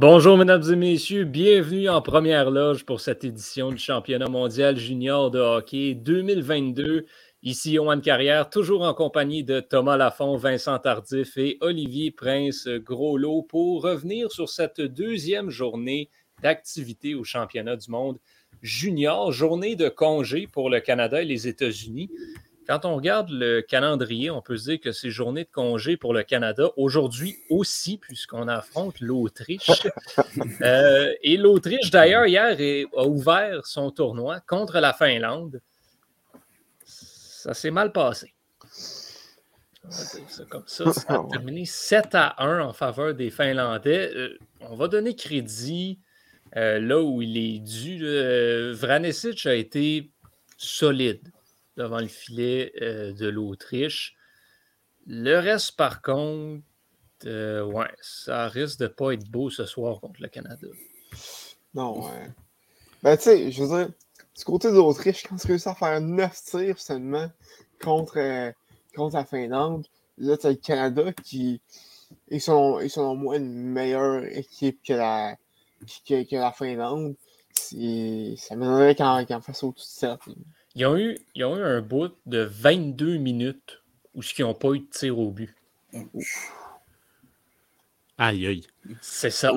Bonjour, mesdames et messieurs. Bienvenue en première loge pour cette édition du championnat mondial junior de hockey 2022. Ici, Yohan Carrière, toujours en compagnie de Thomas Lafont, Vincent Tardif et Olivier Prince-Groslot pour revenir sur cette deuxième journée d'activité au championnat du monde junior, journée de congé pour le Canada et les États-Unis. Quand on regarde le calendrier, on peut se dire que c'est journée de congé pour le Canada. Aujourd'hui aussi, puisqu'on affronte l'Autriche. Euh, et l'Autriche, d'ailleurs, hier, a ouvert son tournoi contre la Finlande. Ça s'est mal passé. Ça comme ça. Ça a terminé 7 à 1 en faveur des Finlandais. Euh, on va donner crédit euh, là où il est dû. Vranesic a été solide devant le filet euh, de l'Autriche. Le reste, par contre, euh, ouais, ça risque de ne pas être beau ce soir contre le Canada. Non, ouais. Ben, tu sais, je veux dire, du côté de l'Autriche, quand tu réussis à faire 9 tirs seulement contre, euh, contre la Finlande, là, tu as le Canada qui est selon, est selon moi une meilleure équipe que la, que, que la Finlande. Ça m'étonnerait qu'en qu fasse au-dessus de 7. Ils ont, eu, eu un bout de 22 minutes où ils n'ont pas eu de tir au but. Aïe, aïe. C'est ça.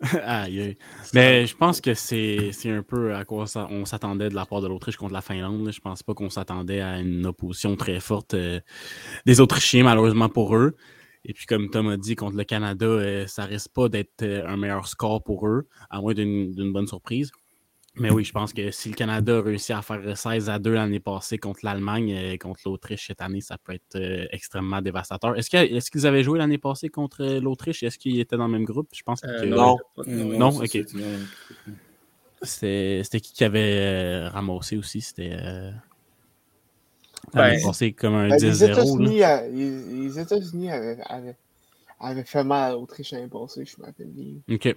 aïe, aïe. Mais je pense que c'est un peu à quoi on s'attendait de la part de l'Autriche contre la Finlande. Je pense pas qu'on s'attendait à une opposition très forte euh, des Autrichiens, malheureusement pour eux. Et puis, comme Tom a dit, contre le Canada, euh, ça risque pas d'être euh, un meilleur score pour eux, à moins d'une bonne surprise. Mais oui, je pense que si le Canada a réussi à faire 16 à 2 l'année passée contre l'Allemagne et contre l'Autriche cette année, ça peut être euh, extrêmement dévastateur. Est-ce qu'ils est avaient joué l'année passée contre l'Autriche? Est-ce qu'ils étaient dans le même groupe? Je pense euh, que. non. non, ok. C'était qui qui avait euh, ramassé aussi? C'était. passée comme un 10-0. Les États-Unis avaient, avaient, fait mal à l'Autriche l'année passée, je m'appelle bien. Ok.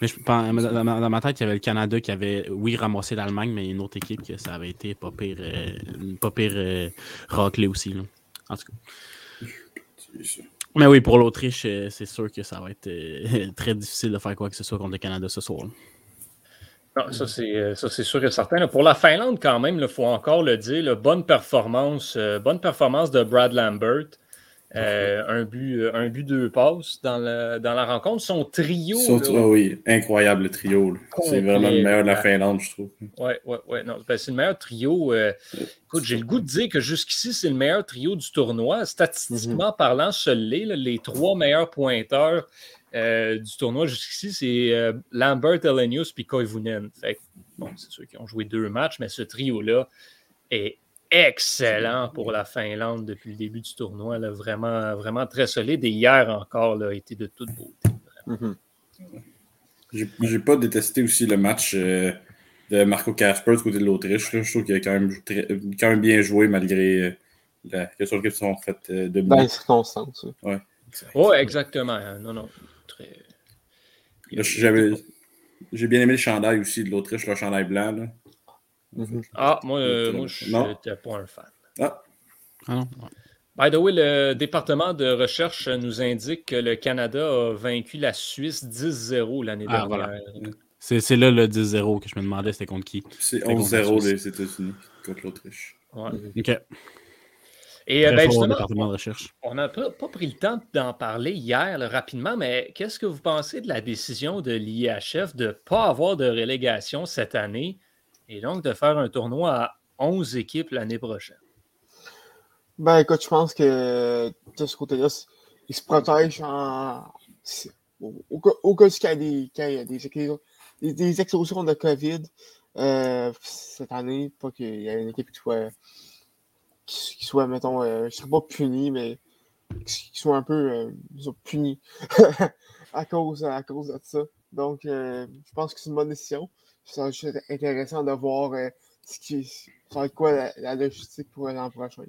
Mais je, dans, ma tête, il y avait le Canada qui avait, oui, ramassé l'Allemagne, mais une autre équipe que ça avait été pas pire, euh, pas pire euh, aussi. Là. En tout cas. Mais oui, pour l'Autriche, euh, c'est sûr que ça va être très difficile de faire quoi que ce soit contre le Canada ce soir. Non, ça, c'est sûr et certain. Pour la Finlande, quand même, il faut encore le dire, bonne performance, bonne performance de Brad Lambert. Euh, un, but, euh, un but, deux passes dans, dans la rencontre. Son trio. oui, incroyable trio. C'est vraiment le meilleur de la Finlande, je trouve. Oui, oui, oui. Ben, c'est le meilleur trio. Euh, écoute, j'ai le goût de dire que jusqu'ici, c'est le meilleur trio du tournoi. Statistiquement mhm. parlant, seul les, les trois meilleurs pointeurs du tournoi jusqu'ici, c'est Lambert, Elenius et Koivunen. bon, c'est ceux qui ont joué deux matchs, mais ce trio-là est excellent pour la Finlande depuis le début du tournoi. Là, vraiment, vraiment très solide. Et hier encore, là, a été de toute beauté. Mm J'ai pas détesté aussi le match euh, de Marco Casper du côté de l'Autriche. Je trouve qu'il a quand même, quand même bien joué malgré euh, la question qu'ils sont faites euh, de Dans les circonstances. Oui, ouais, exactement. Non, non. Très... J'ai bien aimé le chandail aussi de l'Autriche, le chandail blanc. Là. Mhm. Ah, moi, euh, moi je n'étais pas un fan. Ah. ah non. By the way, le département de recherche nous indique que le Canada a vaincu la Suisse 10-0 l'année ah, dernière. C'est là le 10-0 que je me demandais c'était contre qui? C'est 11-0 les États-Unis contre l'Autriche. Ouais. OK. Et euh, ben, justement, on n'a pas, pas, pris le temps d'en parler hier rapidement, mais qu'est-ce que vous pensez de la décision de l'IHF de ne pas avoir de relégation cette année? Et donc de faire un tournoi à 11 équipes l'année prochaine? Ben écoute, je pense que de ce côté-là, ils se protègent en... au, cas où il y a des, explosions de COVID euh, cette année, pas qu'il y ait une équipe qui soit, qui, soit mettons, euh, je ne serais pas punie, mais qui soit un peu euh, punie à, cause, à cause de ça. Donc, je pense que c'est une bonne décision ça va être intéressant de voir euh, ce qui, ça va être quoi la, logistique pour l'an prochain.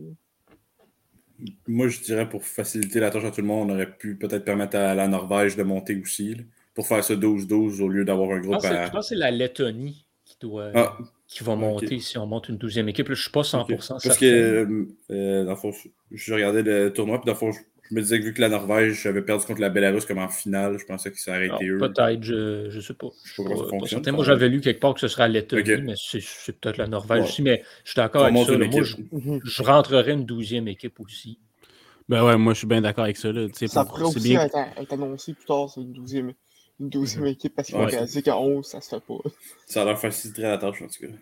moi, je dirais pour faciliter la tâche à tout le monde, on aurait pu peut-être permettre à la Norvège de monter aussi, là, pour faire ce 12-12 au lieu d'avoir un Je groupe pense, que c'est- à. je pense que c'est la Lettonie qui, doit, Ah, qui va monter si on monte une douzième équipe. Là, je ne suis pas 100% ok. certain. Parce que, euh, euh, dans le fond, je- je regardais le tournoi, puis dans le fond, je, me disais que vu que la Norvège avait perdu contre la Bélarus comme en finale, je pensais qu'ils s'arrêtaient Alors, eux. Peut-être, je ne sais pas. Je comment ça pas- fonctionne, ça. Moi, j'avais lu quelque part que ce serait la Lettonie, Ok. mais c'est peut-être la Norvège Ouais. aussi. Mais je suis d'accord avec ça. là. Moi, je, je rentrerais une douzième équipe aussi. Ben ouais, moi je suis bien d'accord avec ça. Là. Sais, Ça pour- pourrait aussi bien- être, être annoncé plus tard, c'est une douzième, une douzième équipe, parce qu'il faut Ouais. réaliser qu'à 11, ça se fait pas. Ça leur faciliterait la tâche, en tout cas.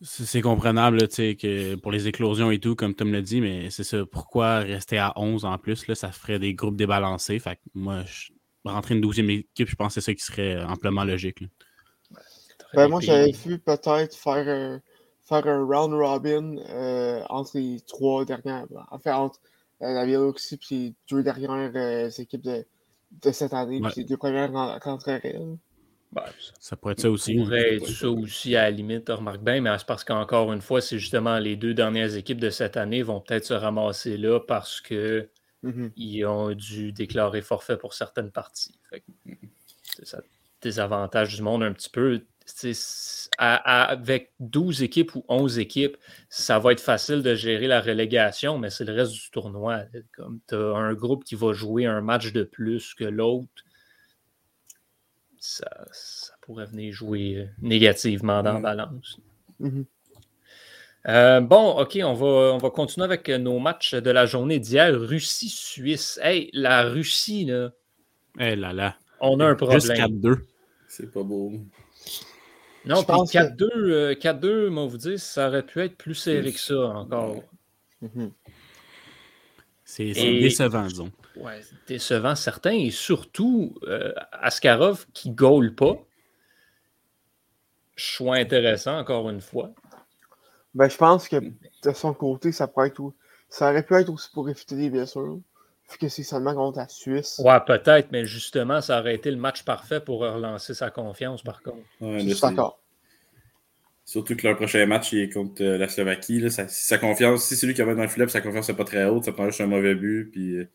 C'est comprenable là, tu sais, que pour les éclosions et tout, comme Tom l'a dit, mais c'est ça. Pourquoi rester à 11 en plus? Là, ça ferait des groupes débalancés? Fait que moi, je... rentrer une douzième équipe, je pense que c'est ça qui serait amplement logique. là. Ben, moi, j'avais vu peut-être faire un, faire un round robin euh, entre les trois dernières. Enfin, entre euh, la Biélorussie et les deux dernières euh, équipes de, de cette année. Ouais. Puis les deux premières rentreraient. Ben, ça Ça pourrait être ça aussi. pourrait être ça aussi à la limite, remarque bien, mais c'est parce qu'encore une fois, c'est justement les deux dernières équipes de cette année vont peut-être se ramasser là parce que Mhm. ils ont dû déclarer forfait pour certaines parties. Fait que, c'est ça désavantage du monde un petit peu. C'est- c'est- à- à- avec 12 équipes ou 11 équipes, ça va être facile de gérer la relégation, mais c'est le reste du tournoi. Comme tu as un groupe qui va jouer un match de plus que l'autre, ça, ça pourrait venir jouer euh, négativement dans la Mm. balance. Mhm. Euh, bon, OK, on va, on va continuer avec euh, nos matchs de la journée d'hier. Russie-Suisse. Hey, la Russie, là, Eh là là. on a un Juste problème. 4-2. C'est pas beau. Non, Je puis pense que- 4-2, euh, 4-2, moi, vous dire, ça aurait pu être plus serré que ça encore. Mhm. C'est c'est Et- décevant, disons. Ouais, décevant, certain. Et surtout, euh, Askarov qui ne goal pas. Choix intéressant, encore une fois. Ben, je pense que de son côté, ça pourrait être. Ça aurait pu être aussi pour éviter des blessures. Vu que c'est seulement contre la Suisse. Ouais, peut-être, mais justement, ça aurait été le match parfait pour relancer sa confiance, par contre. Ouais, Je suis d'accord. Surtout que leur prochain match il est contre euh, la Slovaquie. Là, sa confiance, si c'est lui qui va dans le filet, sa confiance n'est pas très haute, ça prend juste un mauvais but, puis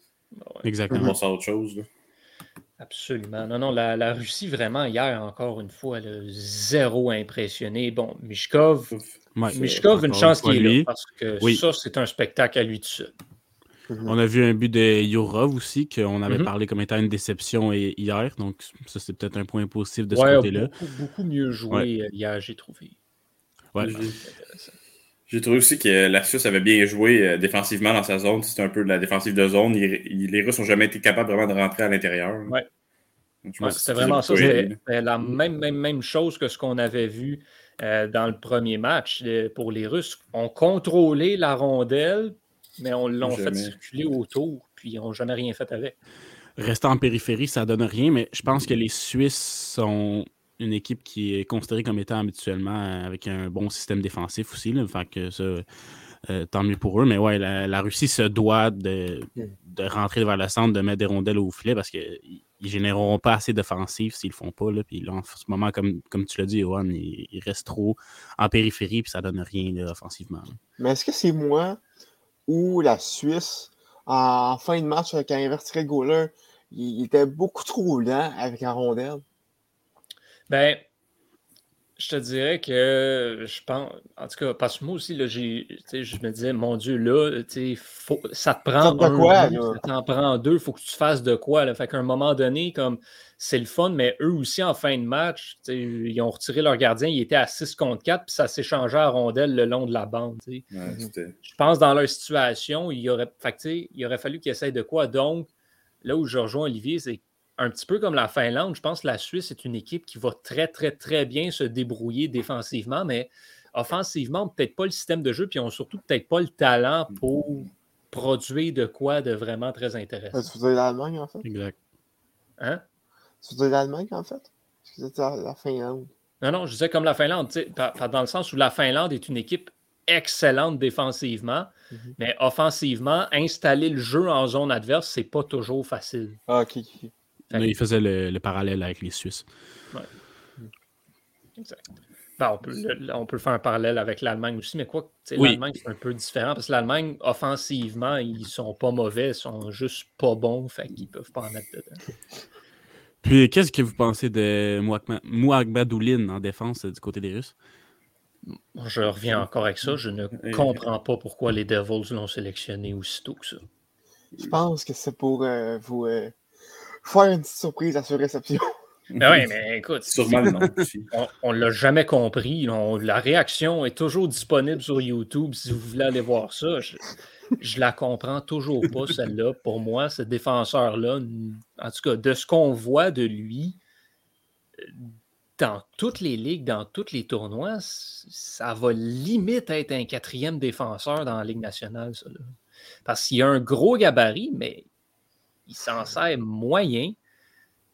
on Exactement. passe à autre chose. là. Absolument. Non, non, la, la Russie, vraiment, hier, encore une fois, là, zéro impressionné. Bon, Mishkov, Ouais. Mishkov, une chance qu'il est là, parce que Oui. ça, c'est un spectacle à lui tout seul. On a vu un but de Yourov aussi, qu'on avait Mhm. parlé comme étant une déception hi- hier. Donc, ça, c'est peut-être un point positif de ce Ouais, côté-là. beaucoup, beaucoup mieux joué euh, hier, j'ai trouvé. Ouais. J'ai- trouvé aussi que la Suisse avait bien joué euh, défensivement dans sa zone. C'était un peu de la défensive de zone. Les Russes n'ont jamais été capables vraiment de rentrer à l'intérieur. Ouais. Ouais, c'était c'est vraiment ça. C'était la même, même, même chose que ce qu'on avait vu euh, dans le premier match pour les Russes. On contrôlait la rondelle, mais on l'ont fait circuler autour, puis ils n'ont jamais rien fait avec. Rester en périphérie, ça donne rien, mais je pense que les Suisses sont une équipe qui est considérée comme étant habituellement euh, avec un bon système défensif aussi. Là, fait que ça, euh, tant mieux pour eux. Mais ouais, la, Russie se doit de, de rentrer vers le centre, de mettre des rondelles au filet parce qu'ils ne généreront pas assez d'offensives s'ils le font pas. Là. Puis là, en ce moment, comme, comme tu l'as dit, Johan, ils, restent trop en périphérie puis ça donne rien offensivement. Mais est-ce que c'est moi ou la Suisse, en fin de match, quand il invertirait le goaler, il était beaucoup trop lent avec la rondelle? Ben, je te dirais que je pense, en tout cas, parce que moi aussi, là, j'ai, tu sais, je me disais, mon Dieu, là, tu sais, faut- ça te prend un quoi, ça t'en prend deux, il faut que tu fasses de quoi. Là. Fait qu'à un moment donné, comme c'est le fun, mais eux aussi, en fin de match, tu sais, ils ont retiré leur gardien, il était à 6 contre 4, puis ça s'échangeait à rondelle le long de la bande. tu sais. Ouais, c'était- Je pense dans leur situation, il aurait, fait que, tu sais, il aurait fallu qu'ils essayent de quoi. Donc, là où je rejoins Olivier, c'est un petit peu comme la Finlande. Je pense que la Suisse est une équipe qui va très, très, très bien se débrouiller défensivement, mais offensivement, peut-être pas le système de jeu, puis ils ont surtout peut-être pas le talent pour produire de quoi de vraiment très intéressant. Euh, Tu veux dire l'Allemagne, en fait? Exact. Hein? Tu veux dire l'Allemagne, en fait? C'était la, la Finlande. Non, non, je disais comme la Finlande, dans le sens où la Finlande est une équipe excellente défensivement, Mhm. mais offensivement, installer le jeu en zone adverse, c'est pas toujours facile. Ah, ok. ok. Là, il faisait le, le parallèle avec les Suisses. Exact. Ben, on, peut, on, peut, faire un parallèle avec l'Allemagne aussi, mais quoi, l'Allemagne, c'est un peu différent parce que l'Allemagne, offensivement, ils sont pas mauvais, ils sont juste pas bons, fait qu'ils peuvent pas en mettre dedans. Puis, qu'est-ce que vous pensez de Mouagbadoulin en défense du côté des Russes? Je reviens encore avec ça. Je ne comprends pas pourquoi les Devils l'ont sélectionné aussitôt que ça. Je pense que c'est pour euh, vous euh, faire une petite surprise à ce réception. Ben oui, mais écoute, on ne l'a jamais compris. la réaction est toujours disponible sur YouTube si vous voulez aller voir ça. Je, ne la comprends toujours pas, celle-là. Pour moi, ce défenseur-là, en tout cas, de ce qu'on voit de lui, dans toutes les ligues, dans tous les tournois, ça va limite être un quatrième défenseur dans la Ligue nationale, ça, Parce qu'il a un gros gabarit, mais il s'en sert moyen.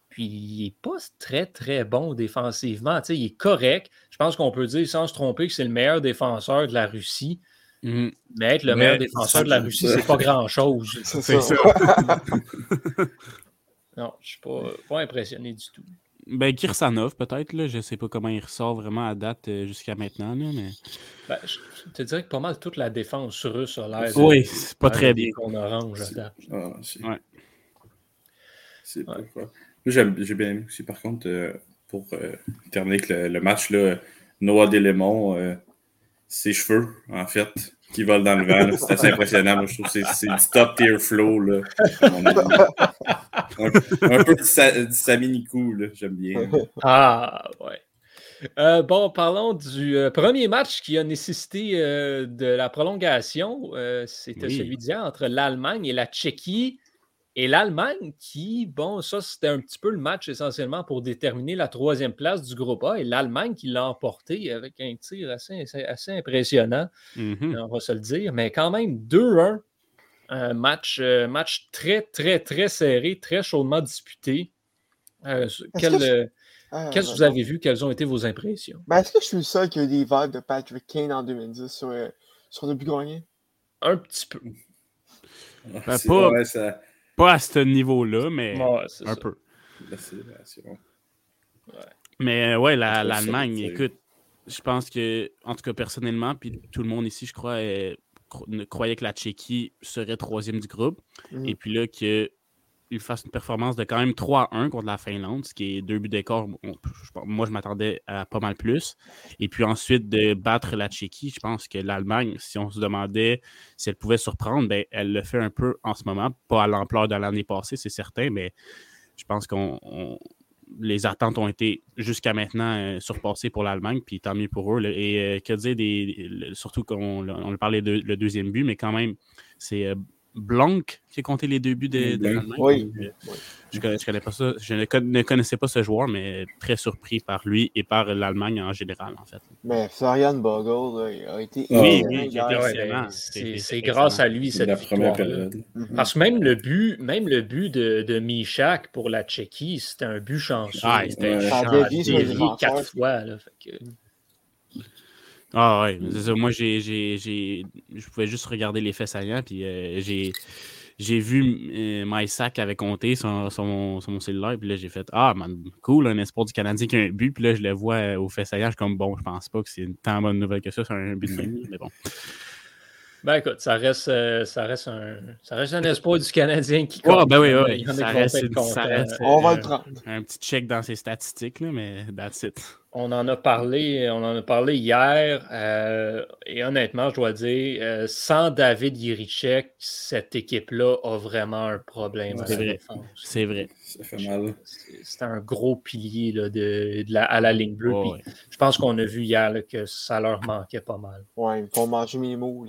Puis il n'est pas très, très bon défensivement. il est correct. Je pense qu'on peut dire sans se tromper que c'est le meilleur défenseur de la Russie. Mm. Mais être le meilleur défenseur de la Russie, c'est pas grand-chose. C'est ça. non, je ne suis pas, pas, impressionné du tout. Ben, Kirsanov, peut-être. Je ne sais pas comment il ressort vraiment à date euh, jusqu'à maintenant. mais... Ben, je te dirais que pas mal toute la défense russe a l'air. Oui, c'est pas très bien. qu'on orange à date. Ah, ouais. C'est pas quoi. J'ai bien aimé aussi, par contre, euh, pour euh, terminer avec le, match, là, Noah Delémon, euh, ses cheveux, en fait, qui volent dans le vent. C'est assez impressionnant. Moi, je trouve que c'est du top tier flow. Là. Un, peu de, Saminikou, j'aime bien. Ah, ouais. bon, parlons du premier match qui a nécessité de la prolongation. C'était celui d'hier entre l'Allemagne et la Tchéquie. Et l'Allemagne qui, bon, ça c'était un petit peu le match essentiellement pour déterminer la troisième place du groupe A. Et l'Allemagne qui l'a emporté avec un tir assez, assez impressionnant, mm-hmm. on va se le dire. Mais quand même 2-1, un match, euh, match très, très, très serré, très chaudement disputé. Euh, quel, euh, ah, Qu'est-ce que vous avez vu? Quelles ont été vos impressions? Ben, Est-ce que je suis le seul qui a eu des vibes de Patrick Kane en 2010 sur, sur le but Un petit peu. Ben, pas, ça pas à ce niveau-là, mais un peu. Mais euh, ouais, l'Allemagne, écoute, je pense que, en tout cas personnellement, puis tout le monde ici, je crois, croyait que la Tchéquie serait troisième du groupe. Mm. Et puis là, que il fasse une performance de quand même 3-1 contre la Finlande, ce qui est deux buts d'écart. Moi, je m'attendais à pas mal plus. Et puis ensuite, de battre la Tchéquie, je pense que l'Allemagne, si on se demandait si elle pouvait surprendre, ben, elle le fait un peu en ce moment. Pas à l'ampleur de l'année passée, c'est certain, mais je pense qu'on les attentes ont été jusqu'à maintenant euh, surpassées pour l'Allemagne, puis tant mieux pour eux. Et euh, que dire des. surtout qu'on on parlait de le deuxième but, mais quand même, c'est euh, Blanc qui a compté les deux buts de, l'Allemagne. Oui. Je, connais, pas ça. je ne, connaissais pas ce joueur, mais très surpris par lui et par l'Allemagne en général, en fait. Mais Florian Bogle a été. Oui, oui, c'est grâce à lui cette victoire. Mhm. Parce que même le but, même le but de, de Michak pour la Tchéquie, c'était un but chanceux. Ah, c'était un quatre fois. Là, fait que... Ah ouais, Moi, j'ai, je pouvais juste regarder les faits saillants, puis euh, j'ai, j'ai vu euh, MySac avait compté sur, mon, cellulaire, puis là, j'ai fait Ah, man, cool, un espoir du Canadien qui a un but, puis là, je le vois euh, au fait saillant, je suis comme Bon, je pense pas que c'est une tant bonne nouvelle que ça, c'est un but de mais bon. Ben écoute, ça reste, ça reste, un, ça reste un espoir du Canadien qui compte. ben oui, oui. Ça reste, ça reste, On va le prendre. Un petit check dans ses statistiques, là, mais that's it on en a parlé, on en a parlé hier, euh, et honnêtement, je dois dire, euh, sans David Yerichek, cette équipe-là a vraiment un problème. c'est vrai. C'est vrai. Ça fait mal. C'est un gros pilier de, la, à la ligne bleue. Je pense qu'on a vu hier que ça leur manquait pas mal. Ouais, ils vont manger mes mots.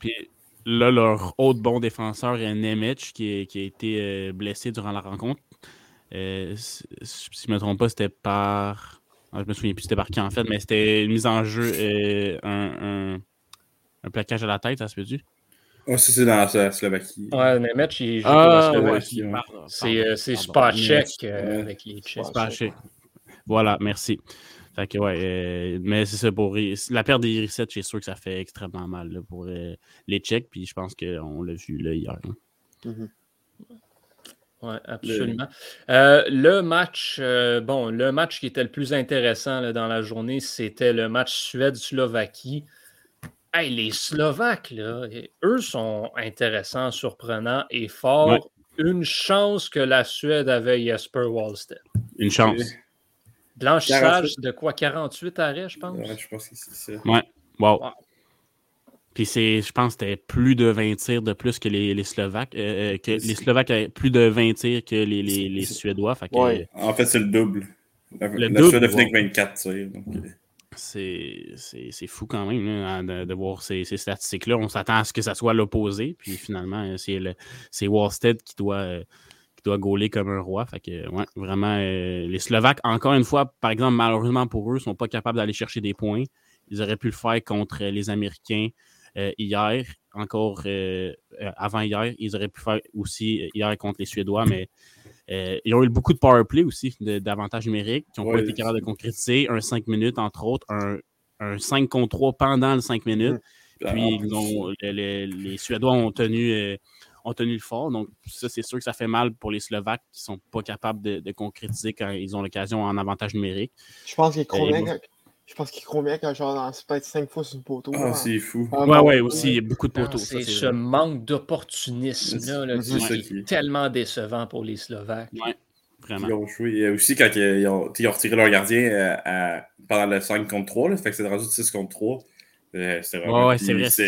puis, là, leur autre bon défenseur est Nemec qui, qui, a été euh, blessé durant la rencontre. Euh, si je ne me trompe pas, c'était par. Ah, je me souviens plus c'était par qui en fait, mais c'était une mise en jeu, euh, un, un, plaquage à la tête, ça se peut-tu? Oh, ça, c'est dans la Slovaquie. Ouais, Nemec, il joue ah, pour la Slovaquie. c'est c'est Spacek euh, avec les Tchèques. Spacek. Voilà, merci. Fait que, ouais, mais c'est ça pour. La perte des resets, c'est sûr que ça fait extrêmement mal pour les Tchèques, puis je pense qu'on l'a vu là, hier. Mm-hmm. Oui, absolument. Le, le match, bon, le match qui était le plus intéressant dans la journée, c'était le match Suède-Slovaquie. Hey, les Slovaques, là, eux sont intéressants, surprenants et forts. Une chance que la Suède avait Jesper Wallstedt. Une chance. Blanchissage de quoi? 48 arrêts, je pense? Ouais, je pense que c'est ça. Ouais. Wow. Puis c'est, je pense que c'était plus de 20 tirs de plus que les, les Slovaques. Euh, euh, que les Slovaques avaient plus de 20 tirs que les, les, les Suédois. Fait que, ouais. En fait, c'est le double. La, le la double, Suède a fini avec 24 tirs. Donc... Euh, c'est fou quand même hein, de, de, voir ces, ces statistiques-là. On s'attend à ce que ça soit l'opposé. Puis finalement, c'est Wallstead qui doit, qui doit gauler comme un roi. Fait que, ouais, vraiment, euh, les Slovaques, encore une fois, par exemple, malheureusement pour eux, ne sont pas capables d'aller chercher des points. Ils auraient pu le faire contre les Américains hier, encore euh, avant hier. Ils auraient pu faire aussi hier contre les Suédois, mais euh, ils ont eu beaucoup de power play aussi, d'avantages numériques, qui n'ont pas été capables de concrétiser. Un 5 minutes, entre autres, un, un 5 contre 3 pendant le 5 minutes. Mmh. Puis les, Suédois ont tenu, euh, ont tenu le fort. Donc, ça, c'est sûr que ça fait mal pour les Slovaques qui ne sont pas capables de, concrétiser quand ils ont l'occasion en avantage numérique. Je pense qu'ils euh, je pense qu'il bien quand genre peut-être 5 fois sur le poteau. Ah, c'est fou. Ah, ouais, ouais, aussi, il y a beaucoup de poteaux. C'est ce manque d'opportunisme-là qui est tellement décevant pour les Slovaques. Ouais, vraiment. Ils ont joué. aussi, quand ils ont, ils ont retiré leur gardien euh, à, pendant le 5 contre 3, là, fait que c'est rendu 6 contre 3. Euh, c'était vraiment. Ouais, c'est vrai. ça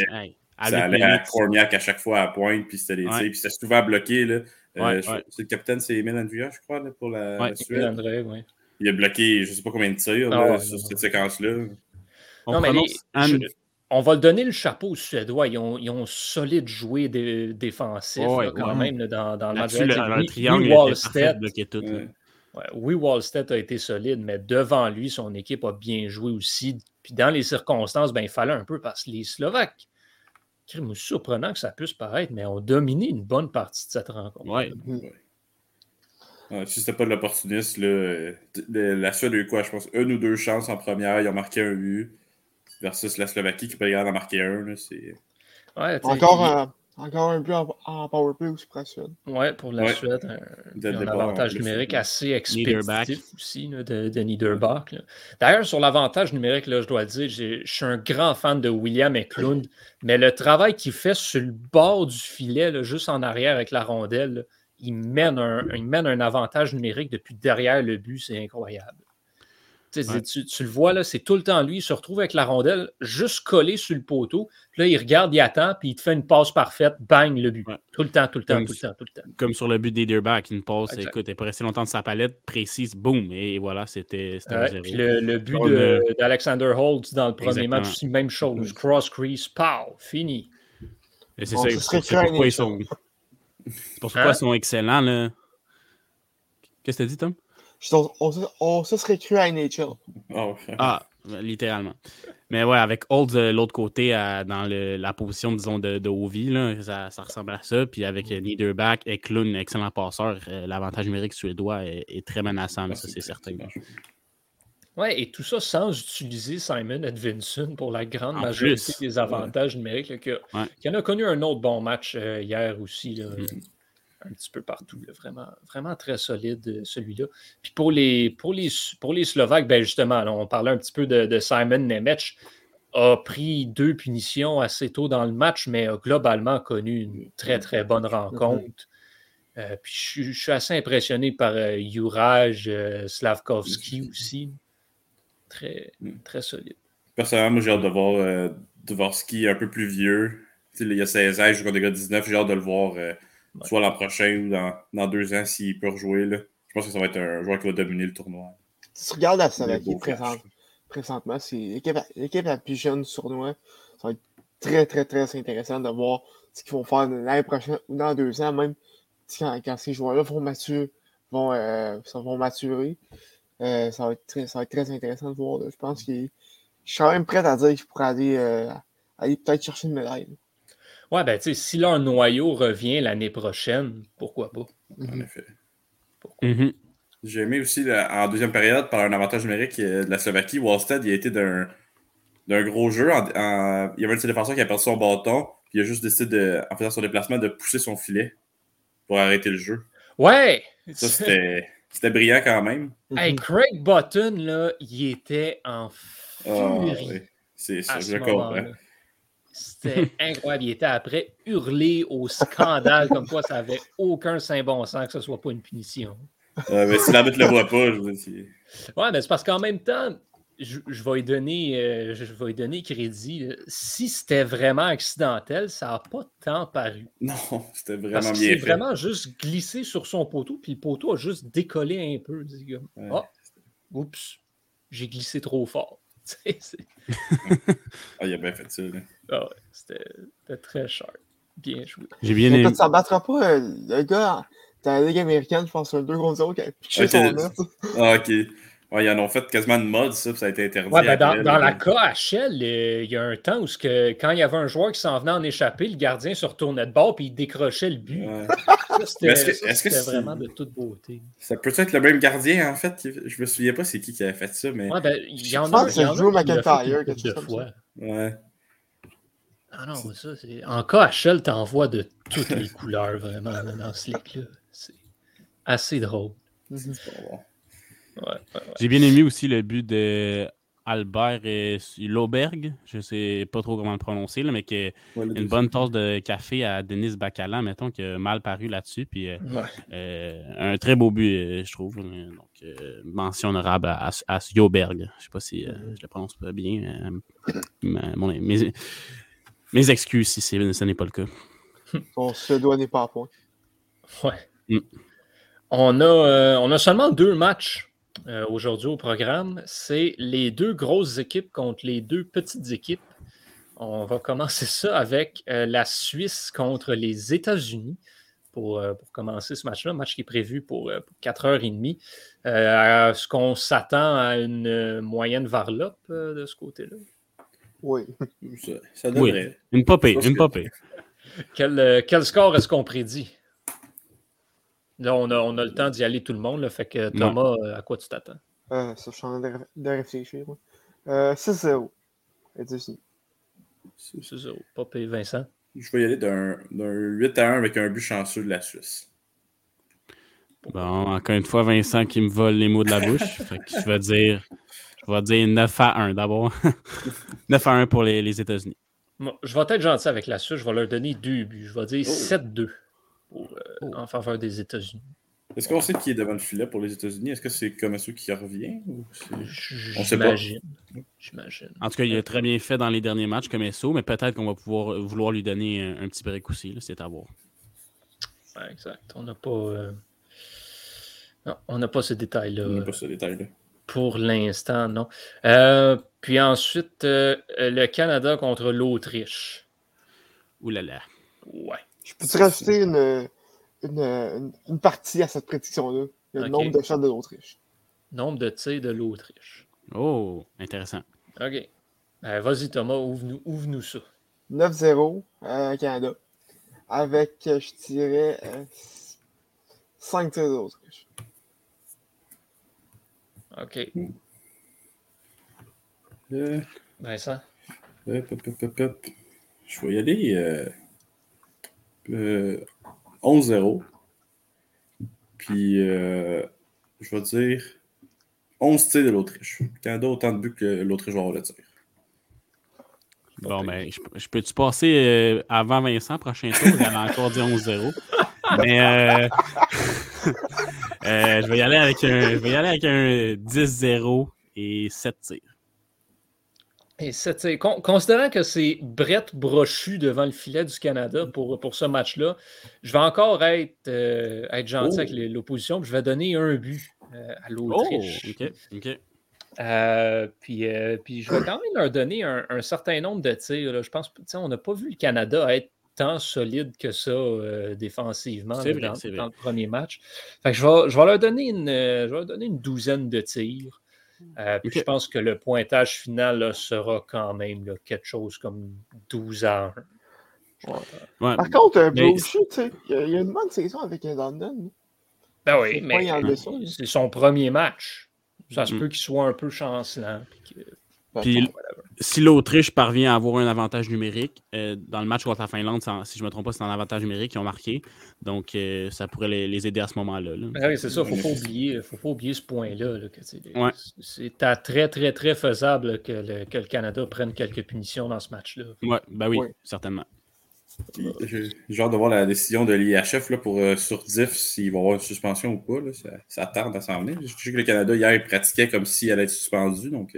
allait à Cormiac à chaque fois à pointe, puis c'était puis c'était souvent bloqué. Là. Euh, c'est le capitaine, c'est Emile Andrea, je crois, là, pour la, ouais, la Suède. André, ouais il a bloqué je ne sais pas combien de tirs ah, sur cette séquence-là. Non, mais on va le donner le chapeau aux Suédois. Ils ont, ils ont solide joué défensif quand même dans, dans le match. Le, triangle Wallstead, tout, oui, Wallstead a été solide, mais devant lui, son équipe a bien joué aussi. Puis dans les circonstances, ben, il fallait un peu parce que les Slovaques, c'est surprenant que ça puisse paraître, mais ont dominé une bonne partie de cette rencontre. Oui. Ouais si c'était pas de l'opportuniste, la Suède a eu quoi, je pense, une ou deux chances en première, ils ont marqué un but, versus la Slovaquie qui peut en marquer un. ouais, encore, un, encore un but en, en powerplay aussi pour la Suède. Ouais, pour la Suède, un, un avantage numérique assez expéditif aussi de, de Niederbach. D'ailleurs, sur l'avantage numérique, là, je dois le dire, je suis un grand fan de William Eklund, mais le travail qu'il fait sur le bord du filet, juste en arrière avec la rondelle, il mène, un, il mène un avantage numérique depuis derrière le but, c'est incroyable. Tu, le vois, là, c'est tout le temps lui. Il se retrouve avec la rondelle juste collé sur le poteau. Puis là, il regarde, il attend, puis il te fait une passe parfaite, bang, le but. Tout le temps, tout le temps, tout le temps, tout le temps. Comme sur le but d'Ederbach, une passe, écoute, il n'est pas resté longtemps de sa palette, précise, boum, et voilà, c'était ouais, zéro. Puis le, but d'Alexander Holtz dans le premier match, c'est même chose. Cross crease, pow, fini. Et c'est ça, c'est pourquoi ils sont. C'est pour ça qu'ils sont excellents, là. Qu'est-ce que t'as dit, Tom? On, se serait cru à NHL. Oh. Ah, littéralement. Mais ouais, avec Old de l'autre côté, dans la position, disons, de, de Ovi, là, ça, ça, ressemble à ça. Puis avec Niederbach, Eklund, excellent passeur, euh, l'avantage numérique suédois est, très menaçant, ça, c'est certain. Ouais, et tout ça sans utiliser Simon Edvinson pour la grande majorité des avantages numériques. qui, en a connu un autre bon match euh, hier aussi. Mm-hmm. Un petit peu partout. vraiment, vraiment très solide, euh, celui-là. Puis pour les, pour les, pour les Slovaques, ben justement, on parlait un petit peu de, Simon Nemec a pris deux punitions assez tôt dans le match, mais a globalement connu une très, très bonne mm-hmm. rencontre. Euh, puis je, suis assez impressionné par Juraj Slavkovski aussi très, hmm. très solide. Personnellement, moi, j'ai hâte de voir, euh, de voir ski un peu plus vieux. il y a 16 ans, je joue contre des gars 19. J'ai hâte de le voir euh, soit l'an prochain ou dans, dans deux ans s'il peut rejouer. Là. Je pense que ça va être un joueur qui va dominer le tournoi. Si tu regardes la Slovaquie présente, présentement, c'est l'équipe la plus jeune du tournoi. Ça va être très, très, très intéressant de voir ce qu'ils vont faire l'année prochaine ou dans deux ans, même quand, quand ces joueurs-là vont, maturer, vont, euh, vont maturer. Euh, ça, va être très, ça va être très intéressant de voir. Je pense que je suis quand même prêt à dire que je pourrais aller, euh, aller peut-être chercher une médaille. Ouais, ben, tu sais, si leur noyau revient l'année prochaine, pourquoi pas? En effet. Mm-hmm. J'ai aimé aussi, en deuxième période, par un avantage numérique euh, de la Slovaquie, Wallstead, il a été d'un d'un gros jeu. il y avait un de ses défenseurs qui a perdu son bâton, puis il a juste décidé, de, en faisant son déplacement, de pousser son filet pour arrêter le jeu. Ouais! Ça, c'était c'était brillant quand même. Hey, Craig Button, là, il était en Ah, furie. oui. C'est ça, à je ce comprends. C'était incroyable. Il était après hurler au scandale comme quoi ça avait aucun saint bon sens que ce soit pas une punition. Euh, mais si l'arbitre le voit pas, je veux dire, Ouais, mais c'est parce qu'en même temps, je, je vais lui donner, euh, je vais lui donner crédit. Si c'était vraiment accidentel, ça n'a pas tant paru. non, c'était Parce vraiment qu'il bien s'est fait. vraiment juste glissé sur son poteau, puis le poteau a juste décollé un peu. dis, comme, Ouais. Ah, oups, j'ai glissé trop fort. Ah, il a bien fait ça. là. ah ouais, C'était très cher. Bien joué. J'ai bien aimé. ça battra pas euh, le gars dans la Ligue américaine, je pense un 2 contre 0 qui a piché Ok. son œuf. Ah, ok. Ouais, ils en ont fait quasiment une mode, ça, puis ça a été interdit. Ouais, ben, dans, après, dans là. la KHL, euh, il y a un temps où ce que, quand il y avait un joueur qui s'en venait en échapper, le gardien se retournait de bord puis il décrochait le but. Ouais. C'était vraiment de toute beauté. Ça peut être le même gardien, en fait. qui- Je me souviens pas c'est qui qui avait fait ça, mais. Ouais, ben, il y en Je pense a, l'a fait McIntyre, quelque fois. Ouais. Ah non, ça, c'est... En KHL, t'en vois de toutes les couleurs, vraiment, dans ce ligue-là. C'est assez drôle. C'est pas bon. Ouais, ouais, ouais. J'ai bien aimé aussi le but de Albert et Lauberg. Je sais pas trop comment le prononcer, là, mais qui Ouais, le une bonne tasse de café à Denis Bacala, mettons, qui a mal paru là-dessus. Puis euh, Ouais. euh, un très beau but, euh, je trouve. Donc, euh, mention honorable à, à, à Sjoberg. Je sais pas si euh, je le prononce pas bien. mes, mes excuses si c'est- ce n'est pas le cas. Son suédois n'est pas à point. Ouais. Mm. On, a, euh, on a seulement deux matchs euh, aujourd'hui au programme. C'est les deux grosses équipes contre les deux petites équipes. On va commencer ça avec euh, la Suisse contre les États-Unis pour, euh, pour commencer ce match-là. Un match qui est prévu pour, pour 4h30. Euh, Est-ce qu'on s'attend à une moyenne varlope euh, de ce côté-là? Oui. Ça, ça Oui. Une popée, une que- popée. Quel, quel score est-ce qu'on prédit? Là, on a, on a le temps d'y aller tout le monde. là, fait que Thomas, euh, à quoi tu t'attends? Euh, ça, je suis en train de, de réfléchir. moi. Euh, 6-0. États-Unis. C'est ça, pas payé Vincent? Je vais y aller d'un d'un 8 à 1 avec un but chanceux de la Suisse. Bon, encore une fois, Vincent qui me vole les mots de la bouche. Fait que je vais dire, je vais dire 9 à 1 d'abord. 9 à 1 pour les, les États-Unis. Je vais être gentil avec la Suisse. Je vais leur donner deux buts. Je vais dire Oh. 7-2 pour, euh, Oh. en faveur des États-Unis. Est-ce qu'on sait qui est devant le filet pour les États-Unis? Est-ce que c'est comme ça qui revient? Ou On sait pas. J'imagine. En tout cas, il a très bien fait dans les derniers matchs comme SO, mais peut-être qu'on va pouvoir vouloir lui donner un, un petit break aussi. C'est à voir. Ouais, exact. On n'a pas. euh, Non, on n'a pas ce détail-là. On n'a pas ce détail-là. Pour l'instant, non. Euh, puis ensuite, euh, le Canada contre l'Autriche. Ouh là là. Ouais. Je peux-tu rajouter une, une, une, une partie à cette prédiction-là? Le nombre de shots de l'Autriche. Nombre de tirs de l'Autriche. Oh, intéressant. OK. Euh, Vas-y, Thomas, ouvre-nous ouvre -nous ça. 9-0 euh, Canada. Avec, euh, je dirais, euh, 5 tirs de l'Autriche. OK. Euh, Vincent? hop, hop, hop, hop, hop. Je vais y aller euh, euh, 11-0. Puis, euh, je vais dire 11 tirs de l'Autriche. Le Canada, a autant de buts que l'Autriche va avoir le tir. Bon, ben, je, je peux-tu passer euh, avant Vincent, prochain tour? Il allait encore dire 11-0. Mais euh, euh, je vais y aller avec un, je vais y aller avec un 10-0 et 7 tirs. Et con- considérant que c'est Brett Brochu devant le filet du Canada pour, pour ce match-là, je vais encore être, euh, être gentil Oh. avec les- l'opposition. puis Je vais donner un but euh, à Oh, l'Autriche. ok. Euh, puis, puis je vais quand même leur donner un, un certain nombre de tirs. là. Je pense on n'a pas vu le Canada être tant solide que ça défensivement C'est là, vrai, dans, le premier match. Fait que je, vais, je vais leur donner une, je vais leur donner une douzaine de tirs. Euh, puis je pense que le pointage final là, sera quand même là, quelque chose comme 12 à 1. Ouais, Par contre, Mais- sais, il y, a- il y a une bonne saison avec un London. Ben oui, mais c'est son premier match. Ça se Mhm. peut qu'il soit un peu chancelant. que- Puis si l'Autriche parvient à avoir un avantage numérique, euh, dans le match contre la Finlande, si je ne me trompe pas, c'est un avantage numérique qu'ils ont marqué. Donc, euh, ça pourrait les, aider à ce moment-là. Ben oui, c'est ça. Il ne faut, pas oublier, faut pas oublier ce point-là. C'est très, très, très faisable que le, que le, Canada prenne quelques punitions dans ce match-là. Ouais, ben oui, certainement. J'ai hâte de voir la décision de l'IHF pour euh, sur Diff s'il va y avoir une suspension ou pas. Ça, ça, tarde à s'en venir. Je sais que le Canada, hier, il pratiquait comme s'il allait être suspendu. Donc,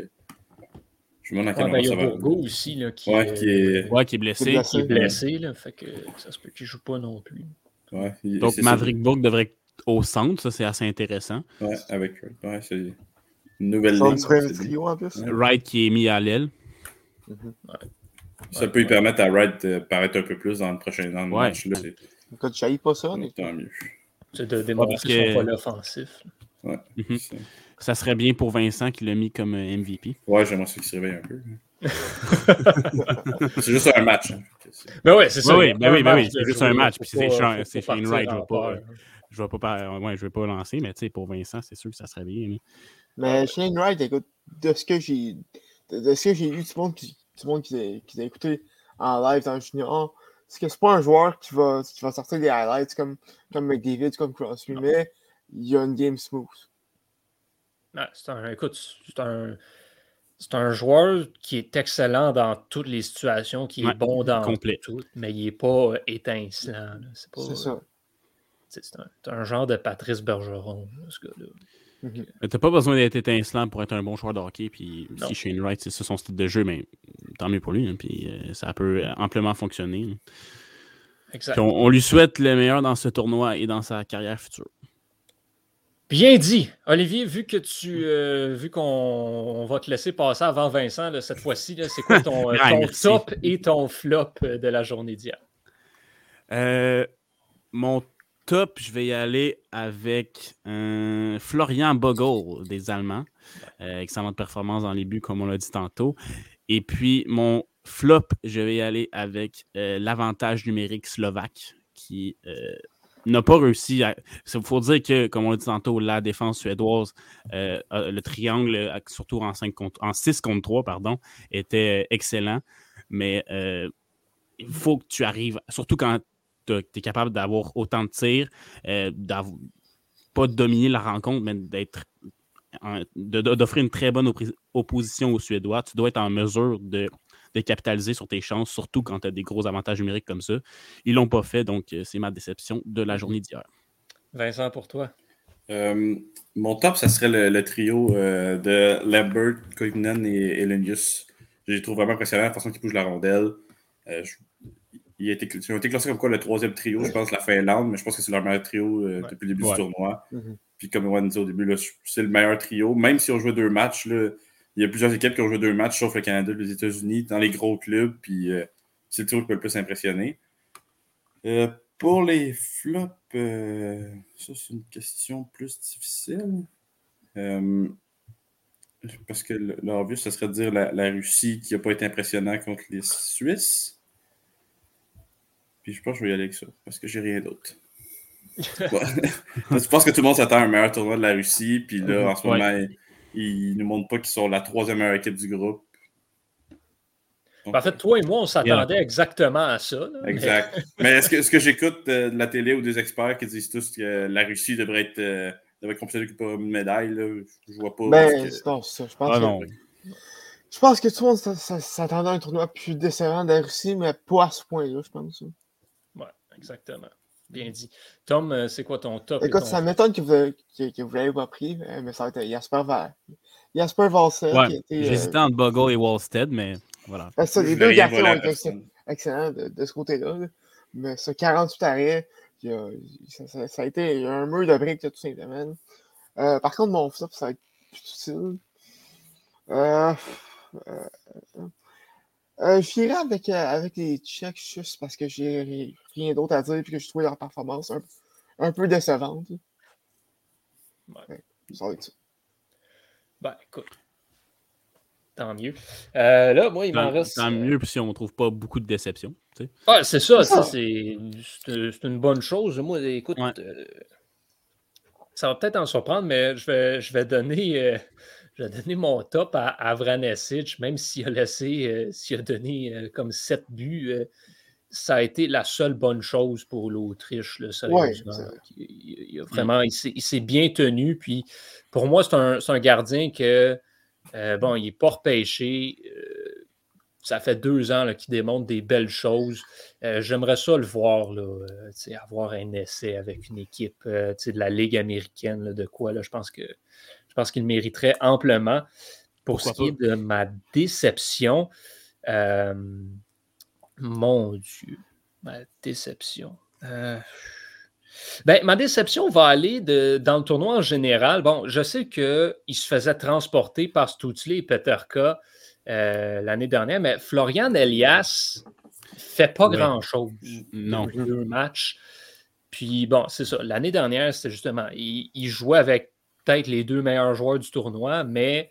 je me demande à quel ben, il y a Bourgo aussi là, qui, ouais, qui, est... Ouais, qui, est... blessé. Qui est blessé, là, fait que ça se peut qu'il ne joue pas non plus. Ouais, Donc Maverick Bourg devrait être au centre, ça c'est assez intéressant. Ouais, avec ouais, c'est une nouvelle ligne. en plus. Wright qui est mis à l'aile. Mm -hmm. Ça peut lui permettre à Wright de paraître un peu plus dans le prochain dans le ouais. match. Là, Quand tu pas ça, tant mieux. C'est de démontrer son volet offensif. Ouais. Mm -hmm. Ça serait bien pour Vincent qui l'a mis comme euh, MVP. Ouais, j'aimerais ça qu'il se réveille un peu. c'est juste un match. Hein. Ben ouais, c'est ça. oui, ben oui, ben oui, c'est juste un match. Puis c'est Shane Wright. Je ne vais pas, je vais pas, ouais, je vais pas lancer, mais tu sais, pour Vincent, c'est sûr que ça serait bien. Mais, mais Shane Wright, écoute, de ce que j'ai de ce que j'ai lu, tout le monde qui, tout le monde qui, qui a écouté en live dans le junior, c'est que c'est pas un joueur qui va, qui va sortir des highlights comme, comme McDavid, comme Crosby, mais il y a une game smooth c'est un, écoute, c'est un, c'est un joueur qui est excellent dans toutes les situations, qui est bon dans complet. tout, mais il n'est pas euh, étincelant. C'est, pas, ça. C'est un, genre de Patrice Bergeron, ce gars-là. Mm T'as pas besoin d'être étincelant pour être un bon joueur de hockey. Puis si Shane Wright, c'est ça son style de jeu, mais tant mieux pour lui. Hein, puis euh, ça peut amplement fonctionner. Exact. on, lui souhaite le meilleur dans ce tournoi et dans sa carrière future. Bien dit. Olivier, vu que tu euh, vu qu'on va te laisser passer avant Vincent cette fois-ci, c'est quoi ton, euh, top et ton flop euh, de la journée d'hier? mon top, je vais y aller avec Florian Bogle des Allemands. excellente performance dans les buts, comme on l'a dit tantôt. Et puis mon flop, je vais y aller avec l'avantage numérique slovaque qui n'a pas réussi. Il faut dire que, comme on l'a dit tantôt, la défense suédoise, euh, le triangle, euh, surtout en, 5 contre, en 6 contre 3, pardon, était excellent. Mais euh, il faut que tu arrives, surtout quand tu es capable d'avoir autant de tirs, pas de dominer la rencontre, mais d'être d'offrir une très bonne opposition aux Suédois. Tu dois être en mesure de de capitaliser sur tes chances, surtout quand tu as des gros avantages numériques comme ça. Ils l'ont pas fait, donc euh, c'est ma déception de la journée d'hier. Vincent, pour toi? Euh, mon top, ça serait le, trio euh, de Lambert, Koivunen et Elenius. Je les trouve vraiment impressionnants, la façon qu'ils bougent la rondelle. ils, ont été classés comme quoi le troisième trio, je pense, la Finlande, mais je pense que c'est leur meilleur trio depuis le début du tournoi. Mm-hmm. Puis comme on dit au début, c'est le meilleur trio. Même si on jouait deux matchs, là, il y a plusieurs équipes qui ont joué deux matchs, sauf le Canada et les États-Unis, dans les gros clubs, puis euh, c'est le tour qui peut le plus impressionner. Euh, pour les flops, euh, ça c'est une question plus difficile. parce que l'obvious, ce serait de dire la, Russie qui n'a pas été impressionnante contre les Suisses. Puis je pense que je vais y aller avec ça, parce que j'ai rien d'autre. je pense que tout le monde s'attend à un meilleur tournoi de la Russie, puis là, en ce moment, ils ne nous montrent pas qu'ils sont la troisième meilleure équipe du groupe. en fait, toi et moi, on s'attendait exactement à ça. exact. Mais est-ce que, que j'écoute de la télé ou des experts qui disent tous que la Russie devrait être, euh, devrait être pour une médaille? Là? Je vois pas. Ben, non, ça. Je pense, ah, que... je pense que tout le monde s'attendait à un tournoi plus décevant de la Russie, mais pas à ce point-là, je pense. Oui, exactement. Bien dit. Tom, euh, c'est quoi ton top? Écoute, ça m'étonne que vous, que, vous l'ayez pas pris, mais ça va être Jasper, Jasper Valsed. Ouais, J'hésitais euh, entre Bogle et Wallstead, mais voilà. Ça, les deux garçons ont été excellents de, de, ce côté-là. Mais ce 48 arrêts, ça, ça, a été un mur de briques, tout simplement. Euh, par contre, mon flop, ça va être plus difficile. Euh, euh, euh, J'irai avec, euh, avec les Tchèques juste parce que j'ai rien d'autre à dire et que je trouvais leur performance un, un peu décevante. Ouais. ça va être ça. Ben, écoute. Tant mieux. Euh, là, moi, il m'en reste. Tant mieux si on ne trouve pas beaucoup de déceptions. Tu sais. Ah, c'est ça, c'est une bonne chose. Moi, écoute, euh, ça va peut-être en surprendre, mais je vais, je vais donner je vais donner mon top à Avranesic, même s'il a laissé, euh, s'il a donné euh, comme sept buts. Euh, ça a été la seule bonne chose pour l'Autriche, sérieusement. il, vraiment, il s'est bien tenu. Puis pour moi, c'est un, gardien que, bon, il n'est pas repêché. ça fait deux ans qu'il démontre des belles choses. J'aimerais ça le voir, là, avoir un essai avec une équipe de la Ligue américaine, de quoi. Là, je pense que pense qu'il mériterait amplement. Pour ce qui est de ma déception, euh, mon Dieu, ma déception. Euh, ben, ma déception va aller de, dans le tournoi en général. Bon, je sais qu'il se faisait transporter par Stutzley et Peterka euh, l'année dernière, mais Florian Elias fait pas grand-chose. Non. Deux matchs. Puis bon, c'est ça. L'année dernière, c'était justement, il, jouait avec peut-être les deux meilleurs joueurs du tournoi, mais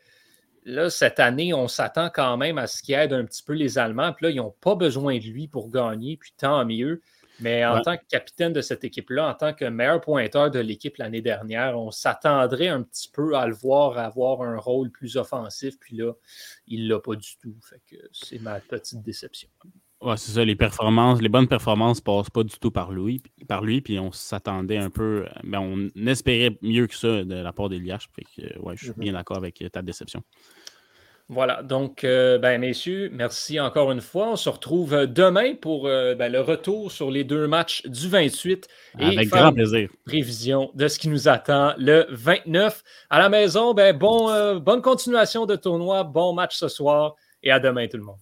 là, cette année, on s'attend quand même à ce qu'il aide un petit peu les Allemands. Puis là, ils n'ont pas besoin de lui pour gagner, puis tant mieux. Mais en tant que capitaine de cette équipe-là, en tant que meilleur pointeur de l'équipe l'année dernière, on s'attendrait un petit peu à le voir avoir un rôle plus offensif. Puis là, il ne l'a pas du tout. Fait que c'est ma petite déception. Ouais, c'est ça, les performances, les bonnes performances passent pas du tout par lui, par lui puis on s'attendait un peu, ben on espérait mieux que ça de la part d'Elias. ouais, je suis mm-hmm. bien d'accord avec ta déception. Voilà, donc, euh, ben, messieurs, merci encore une fois. On se retrouve demain pour euh, ben, le retour sur les deux matchs du 28. Avec grand plaisir. Prévision de ce qui nous attend le 29. À la maison, ben, bon, euh, bonne continuation de tournoi, bon match ce soir et à demain tout le monde.